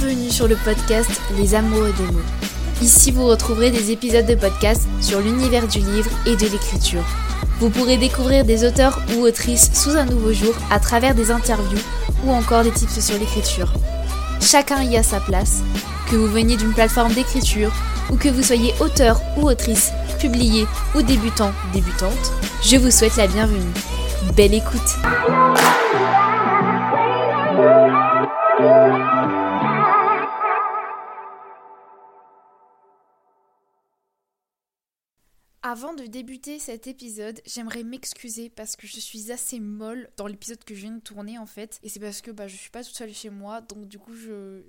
Bienvenue sur le podcast Les Amoureux des mots. Ici, vous retrouverez des épisodes de podcast sur l'univers du livre et de l'écriture. Vous pourrez découvrir des auteurs ou autrices sous un nouveau jour à travers des interviews ou encore des tips sur l'écriture. Chacun y a sa place, que vous veniez d'une plateforme d'écriture ou que vous soyez auteur ou autrice, publié ou débutant, débutante, je vous souhaite la bienvenue. Belle écoute Avant de débuter cet épisode, j'aimerais m'excuser parce que je suis assez molle dans l'épisode que je viens de tourner en fait. Et c'est parce que bah, je suis pas toute seule chez moi, donc du coup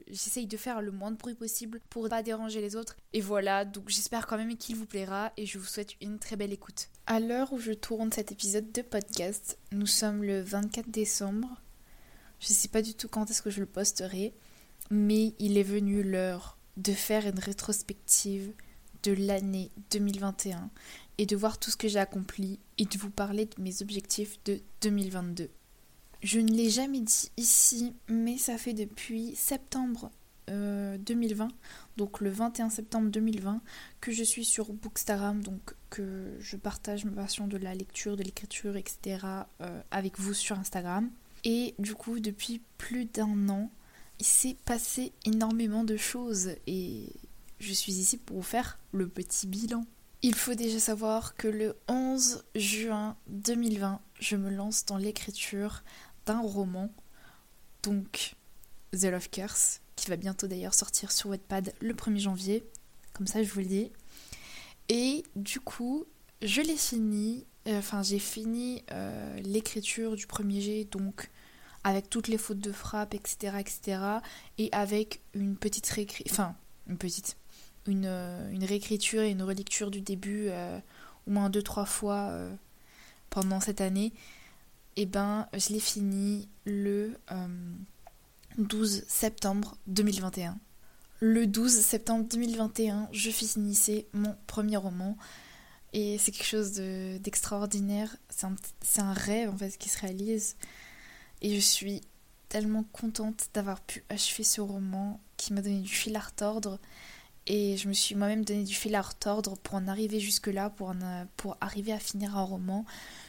j'essaye de faire le moins de bruit possible pour pas déranger les autres. Et voilà, donc j'espère quand même qu'il vous plaira et je vous souhaite une très belle écoute. À l'heure où je tourne cet épisode de podcast, nous sommes le 24 décembre. Je sais pas du tout quand est-ce que je le posterai, mais il est venu l'heure de faire une rétrospective de l'année 2021 et de voir tout ce que j'ai accompli et de vous parler de mes objectifs de 2022. Je ne l'ai jamais dit ici, mais ça fait depuis septembre 2020, euh, donc le 21 septembre 2020, que je suis sur Bookstagram, donc que je partage ma passion de la lecture, de l'écriture, etc. Euh, avec vous sur Instagram. Et du coup, depuis plus d'un an, il s'est passé énormément de choses et je suis ici pour vous faire le petit bilan. Il faut déjà savoir que le 11 juin 2020, je me lance dans l'écriture d'un roman, donc The Love Curse, qui va bientôt d'ailleurs sortir sur Wattpad le 1er janvier, comme ça je vous le dis. Et du coup, je l'ai fini, euh, enfin j'ai fini euh, l'écriture du premier jet, donc avec toutes les fautes de frappe, etc., etc., et avec une petite réécriture, enfin une petite, euh, une, réécriture et une relecture du début euh, au moins deux trois fois euh, pendant cette année, et eh ben je l'ai fini le 12 septembre 2021. Le 12 septembre 2021, je finissais mon premier roman. Et c'est quelque chose d'extraordinaire. c'est un, rêve en fait qui se réalise. Et je suis tellement contente d'avoir pu achever ce roman qui m'a donné du fil à retordre. Et je me suis moi-même donné du fil à retordre pour en arriver jusque-là, pour, pour arriver à finir un roman.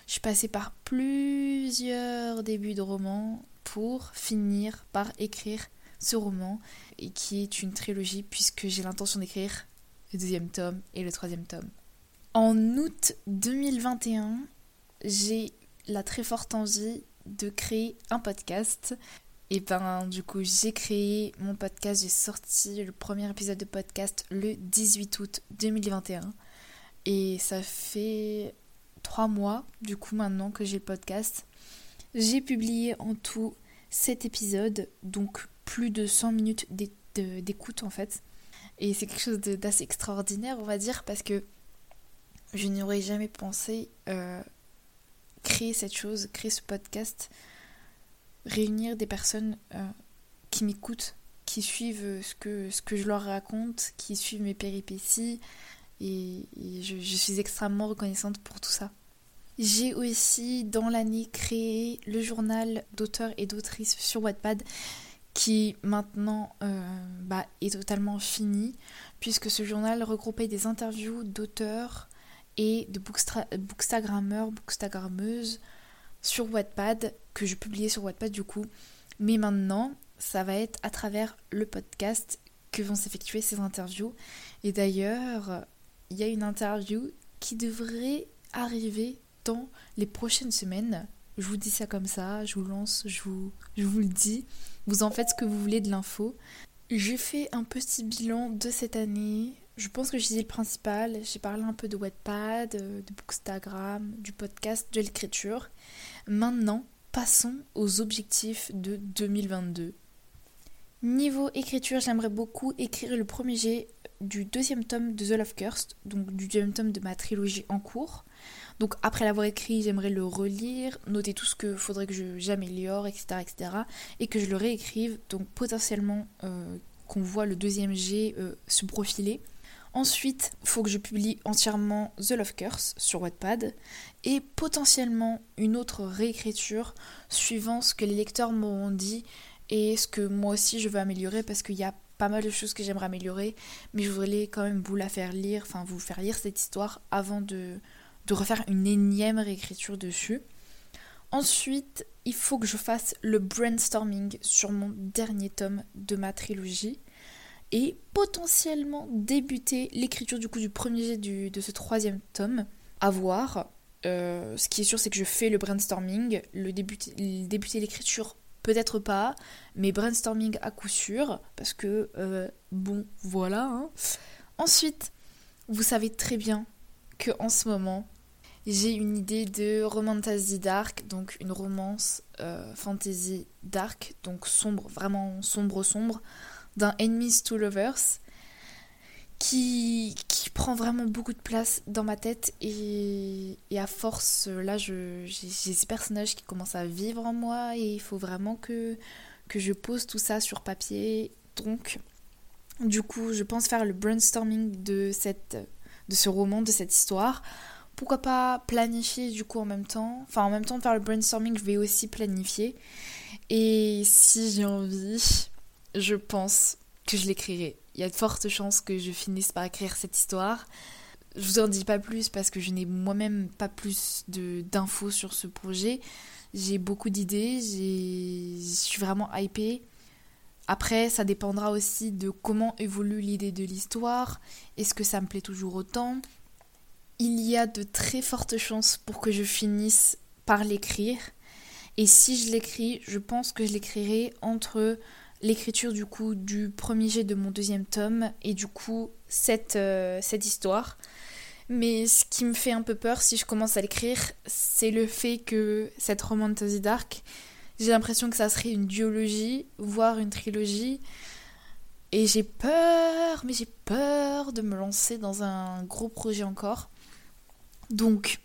Je suis passée par plusieurs débuts de roman pour finir par écrire ce roman, et qui est une trilogie puisque j'ai l'intention d'écrire le deuxième tome et le troisième tome. En août 2021, j'ai la très forte envie de créer un podcast et ben du coup j'ai créé mon podcast, j'ai sorti le premier épisode de podcast le 18 août 2021 et ça fait trois mois du coup maintenant que j'ai le podcast. J'ai publié en tout 7 épisodes, donc plus de 100 minutes d'écoute en fait. Et c'est quelque chose d'assez extraordinaire on va dire parce que je n'aurais jamais pensé euh, créer cette chose, créer ce podcast réunir des personnes euh, qui m'écoutent, qui suivent ce que, ce que je leur raconte, qui suivent mes péripéties, et, je, suis extrêmement reconnaissante pour tout ça. J'ai aussi dans l'année créé le journal d'auteurs et d'autrices sur Wattpad qui maintenant euh, bah, est totalement fini puisque ce journal regroupait des interviews d'auteurs et de bookstagrammeurs, bookstagrammeuses sur Wattpad, que je publiais sur Wattpad du coup. Mais maintenant, ça va être à travers le podcast que vont s'effectuer ces interviews. Et d'ailleurs, il y a une interview qui devrait arriver dans les prochaines semaines. Je vous dis ça comme ça, je vous lance, je vous, je vous le dis. Vous en faites ce que vous voulez de l'info. J'ai fait un petit bilan de cette année. Je pense que j'ai dit le principal. J'ai parlé un peu de Wattpad, de Bookstagram, du podcast, de l'écriture. Maintenant, passons aux objectifs de 2022. Niveau écriture, j'aimerais beaucoup écrire le premier jet du deuxième tome de The Love Cursed, donc du deuxième tome de ma trilogie en cours. Donc après l'avoir écrit, j'aimerais le relire, noter tout ce que faudrait que j'améliore, etc., etc. Et que je le réécrive, donc potentiellement euh, qu'on voit le deuxième jet euh, se profiler. Ensuite, il faut que je publie entièrement The Love Curse sur Wattpad et potentiellement une autre réécriture suivant ce que les lecteurs m'auront dit et ce que moi aussi je veux améliorer parce qu'il y a pas mal de choses que j'aimerais améliorer, mais je voudrais quand même vous la faire lire, enfin vous faire lire cette histoire avant de, de refaire une énième réécriture dessus. Ensuite, il faut que je fasse le brainstorming sur mon dernier tome de ma trilogie et potentiellement débuter l'écriture du coup du premier jet de ce troisième tome. À voir. Euh, ce qui est sûr, c'est que je fais le brainstorming, le débuter, débuter l'écriture peut-être pas, mais brainstorming à coup sûr, parce que euh, bon, voilà. Hein. Ensuite, vous savez très bien que en ce moment, j'ai une idée de romantasy dark, donc une romance euh, fantasy dark, donc sombre, vraiment sombre sombre, d'un Enemies to Lovers qui, qui prend vraiment beaucoup de place dans ma tête et, à force, là, j'ai ces personnages qui commencent à vivre en moi et il faut vraiment que, que je pose tout ça sur papier. Donc, du coup, je pense faire le brainstorming de, cette, de ce roman, de cette histoire. Pourquoi pas planifier du coup en même temps Enfin, en même temps de faire le brainstorming, je vais aussi planifier. Et si j'ai envie, je pense que je l'écrirai il y a de fortes chances que je finisse par écrire cette histoire. Je vous en dis pas plus parce que je n'ai moi-même pas plus d'infos sur ce projet. J'ai beaucoup d'idées, je suis vraiment hypée. Après, ça dépendra aussi de comment évolue l'idée de l'histoire. Est-ce que ça me plaît toujours autant? Il y a de très fortes chances pour que je finisse par l'écrire. Et si je l'écris, je pense que je l'écrirai entre l'écriture du coup du premier jet de mon deuxième tome et du coup cette, euh, cette histoire. Mais ce qui me fait un peu peur si je commence à l'écrire, c'est le fait que cette romantasy dark, j'ai l'impression que ça serait une duologie, voire une trilogie. Et j'ai peur, mais j'ai peur de me lancer dans un gros projet encore. Donc,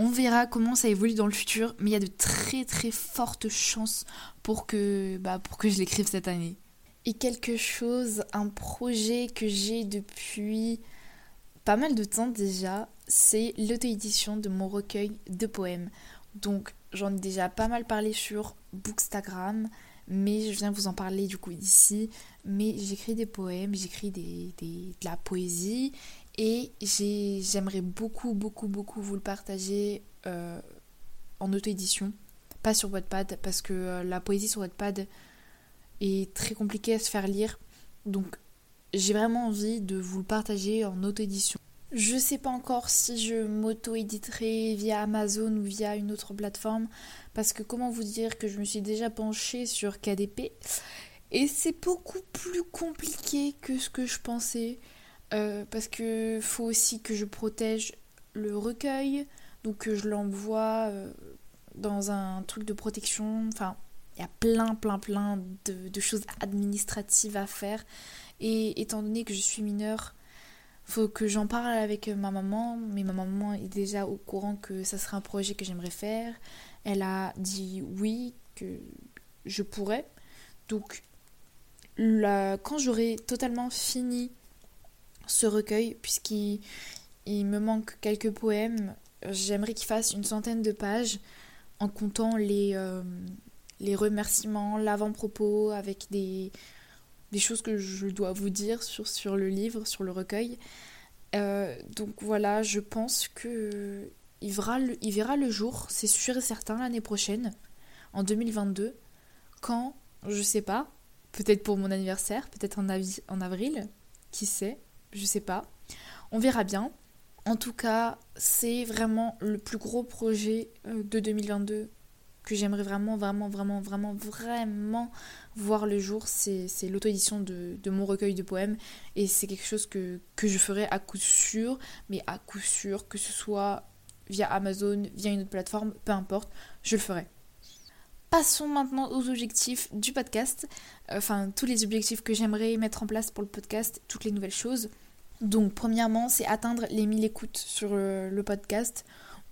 on verra comment ça évolue dans le futur, mais il y a de très très fortes chances pour que, bah, pour que je l'écrive cette année. Et quelque chose, un projet que j'ai depuis pas mal de temps déjà, c'est l'auto-édition de mon recueil de poèmes. Donc j'en ai déjà pas mal parlé sur Bookstagram, mais je viens vous en parler du coup ici. Mais j'écris des poèmes, j'écris de la poésie et j'aimerais beaucoup, beaucoup, beaucoup vous le partager euh, en auto-édition. Pas sur Wattpad, parce que euh, la poésie sur Wattpad est très compliquée à se faire lire. Donc j'ai vraiment envie de vous le partager en auto-édition. Je sais pas encore si je m'auto-éditerai via Amazon ou via une autre plateforme, parce que comment vous dire que je me suis déjà penchée sur KDP et c'est beaucoup plus compliqué que ce que je pensais. Euh, parce que faut aussi que je protège le recueil, donc que je l'envoie euh, dans un truc de protection. Enfin, il y a plein, plein, plein de, choses administratives à faire. Et étant donné que je suis mineure, faut que j'en parle avec ma maman. Mais ma maman est déjà au courant que ça serait un projet que j'aimerais faire. Elle a dit oui, que je pourrais. Donc, quand j'aurai totalement fini ce recueil, puisqu'il il me manque quelques poèmes. J'aimerais qu'il fasse une centaine de pages en comptant les, euh, les remerciements, l'avant-propos, avec des, des choses que je dois vous dire sur, sur le livre, sur le recueil. Euh, donc voilà, je pense que il verra le, il verra le jour, c'est sûr et certain, l'année prochaine, en 2022, quand, je sais pas, peut-être pour mon anniversaire, peut-être en, en avril, qui sait je sais pas. On verra bien. En tout cas, c'est vraiment le plus gros projet euh, de 2022 que j'aimerais vraiment, vraiment, vraiment, vraiment, vraiment voir le jour. C'est l'auto-édition de, mon recueil de poèmes. Et c'est quelque chose que, que je ferai à coup sûr, mais à coup sûr, que ce soit via Amazon, via une autre plateforme, peu importe, je le ferai. Passons maintenant aux objectifs du podcast, enfin tous les objectifs que j'aimerais mettre en place pour le podcast, toutes les nouvelles choses. Donc premièrement, c'est atteindre les 1000 écoutes sur euh, le, podcast.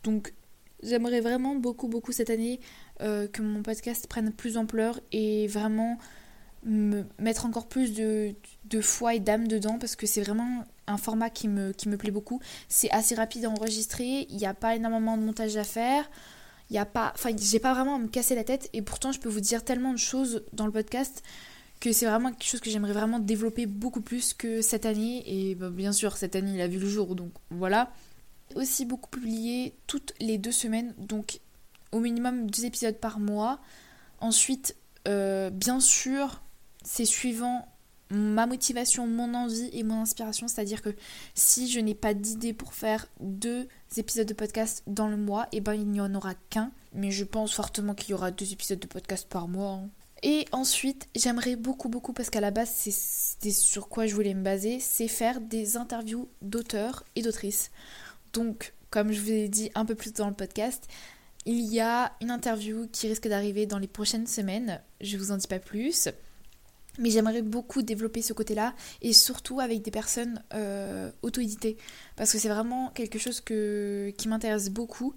Donc j'aimerais vraiment beaucoup beaucoup cette année euh, que mon podcast prenne plus d'ampleur et vraiment me mettre encore plus de, foi et d'âme dedans parce que c'est vraiment un format qui me, plaît beaucoup. C'est assez rapide à enregistrer, il n'y a pas énormément de montage à faire. y a pas enfin j'ai pas vraiment à me casser la tête et pourtant je peux vous dire tellement de choses dans le podcast que c'est vraiment quelque chose que j'aimerais vraiment développer beaucoup plus que cette année et bah, bien sûr cette année il a vu le jour donc voilà aussi beaucoup publié toutes les deux semaines donc au minimum deux épisodes par mois ensuite euh, bien sûr c'est suivant ma motivation, mon envie et mon inspiration. C'est-à-dire que si je n'ai pas d'idée pour faire deux épisodes de podcast dans le mois, et eh ben il n'y en aura qu'un. Mais je pense fortement qu'il y aura deux épisodes de podcast par mois. Hein. Et ensuite, j'aimerais beaucoup, beaucoup, parce qu'à la base, c'est sur quoi je voulais me baser, c'est faire des interviews d'auteurs et d'autrices. Donc, comme je vous ai dit un peu plus dans le podcast, il y a une interview qui risque d'arriver dans les prochaines semaines. Je vous en dis pas plus. Mais j'aimerais beaucoup développer ce côté-là et surtout avec des personnes euh, auto-éditées. Parce que c'est vraiment quelque chose qui m'intéresse beaucoup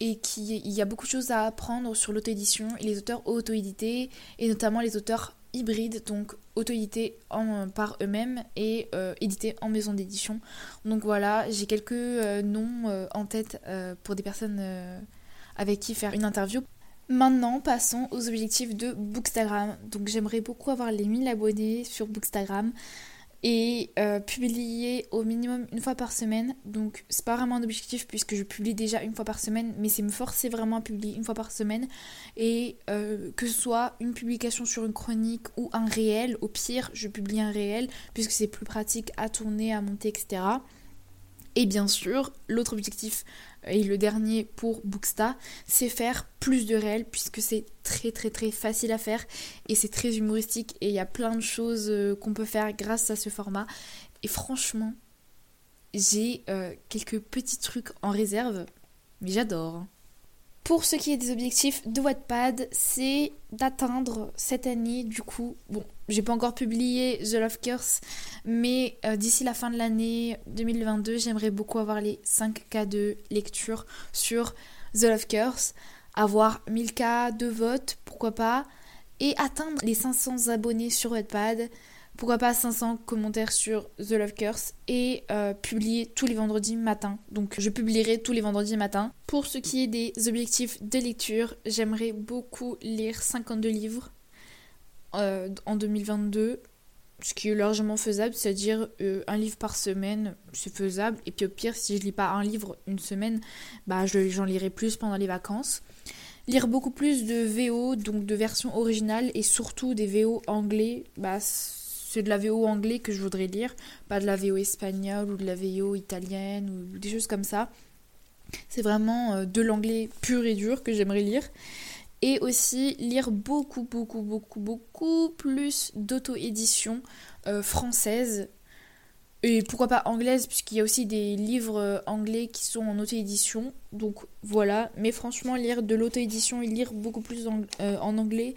et qui, il y a beaucoup de choses à apprendre sur l'auto-édition et les auteurs auto-édités et notamment les auteurs hybrides, donc auto-édités par eux-mêmes et euh, édités en maison d'édition. Donc voilà, j'ai quelques euh, noms en tête pour des personnes avec qui faire une interview. Maintenant, passons aux objectifs de Bookstagram. Donc j'aimerais beaucoup avoir les 1000 abonnés sur Bookstagram et euh, publier au minimum une fois par semaine. Donc c'est pas vraiment un objectif puisque je publie déjà une fois par semaine, mais c'est me forcer vraiment à publier une fois par semaine et euh, que ce soit une publication sur une chronique ou un réel. Au pire, je publie un réel puisque c'est plus pratique à tourner, à monter, etc. Et bien sûr, l'autre objectif et le dernier pour Booksta, c'est faire plus de réels puisque c'est très très très facile à faire et c'est très humoristique et il y a plein de choses euh, qu'on peut faire grâce à ce format. Et franchement, j'ai euh, quelques petits trucs en réserve, mais j'adore. Pour ce qui est des objectifs de Wattpad, c'est d'atteindre cette année, du coup, bon, j'ai pas encore publié The Love Curse, mais euh, d'ici la fin de l'année 2022, j'aimerais beaucoup avoir les 5 cas de lecture sur The Love Curse, avoir 1000 cas de vote, pourquoi pas, et atteindre les 500 abonnés sur Wattpad pourquoi pas 500 commentaires sur The Love Curse et euh, publier tous les vendredis matin. Donc je publierai tous les vendredis matin. Pour ce qui est des objectifs de lecture, j'aimerais beaucoup lire 52 livres euh, en 2022 ce qui est largement faisable, c'est-à-dire euh, un livre par semaine, c'est faisable. Et puis au pire, si je lis pas un livre une semaine, bah j'en lirai plus pendant les vacances. Lire beaucoup plus de VO, donc de versions originales et surtout des VO anglais, bah c'est de la VO anglais que je voudrais lire, pas de la VO espagnole ou de la VO italienne ou des choses comme ça. C'est vraiment euh, de l'anglais pur et dur que j'aimerais lire. Et aussi lire beaucoup, beaucoup, beaucoup, beaucoup plus d'auto-édition euh, française. Et pourquoi pas anglaise, puisqu'il y a aussi des livres euh, anglais qui sont en auto-édition. Donc voilà. Mais franchement, lire de l'auto-édition et lire beaucoup plus en anglais,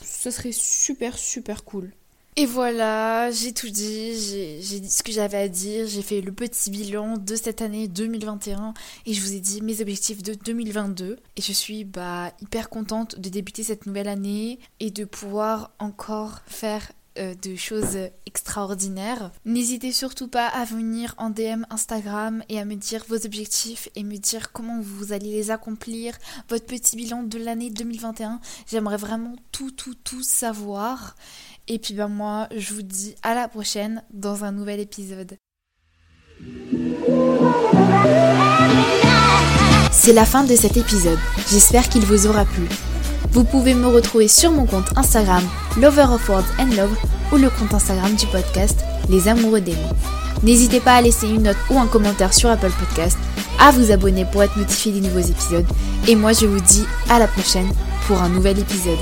ça serait super, super cool. Et voilà, j'ai tout dit, j'ai dit ce que j'avais à dire, j'ai fait le petit bilan de cette année 2021 et je vous ai dit mes objectifs de 2022 et je suis bah hyper contente de débuter cette nouvelle année et de pouvoir encore faire euh, de choses extraordinaires. N'hésitez surtout pas à venir en DM Instagram et à me dire vos objectifs et me dire comment vous allez les accomplir, votre petit bilan de l'année 2021. J'aimerais vraiment tout, tout, tout savoir. Et puis ben moi, je vous dis à la prochaine dans un nouvel épisode. C'est la fin de cet épisode. J'espère qu'il vous aura plu. Vous pouvez me retrouver sur mon compte Instagram Lover of Words and Love ou le compte Instagram du podcast Les Amoureux des mots. N'hésitez pas à laisser une note ou un commentaire sur Apple Podcast, à vous abonner pour être notifié des nouveaux épisodes. Et moi je vous dis à la prochaine pour un nouvel épisode.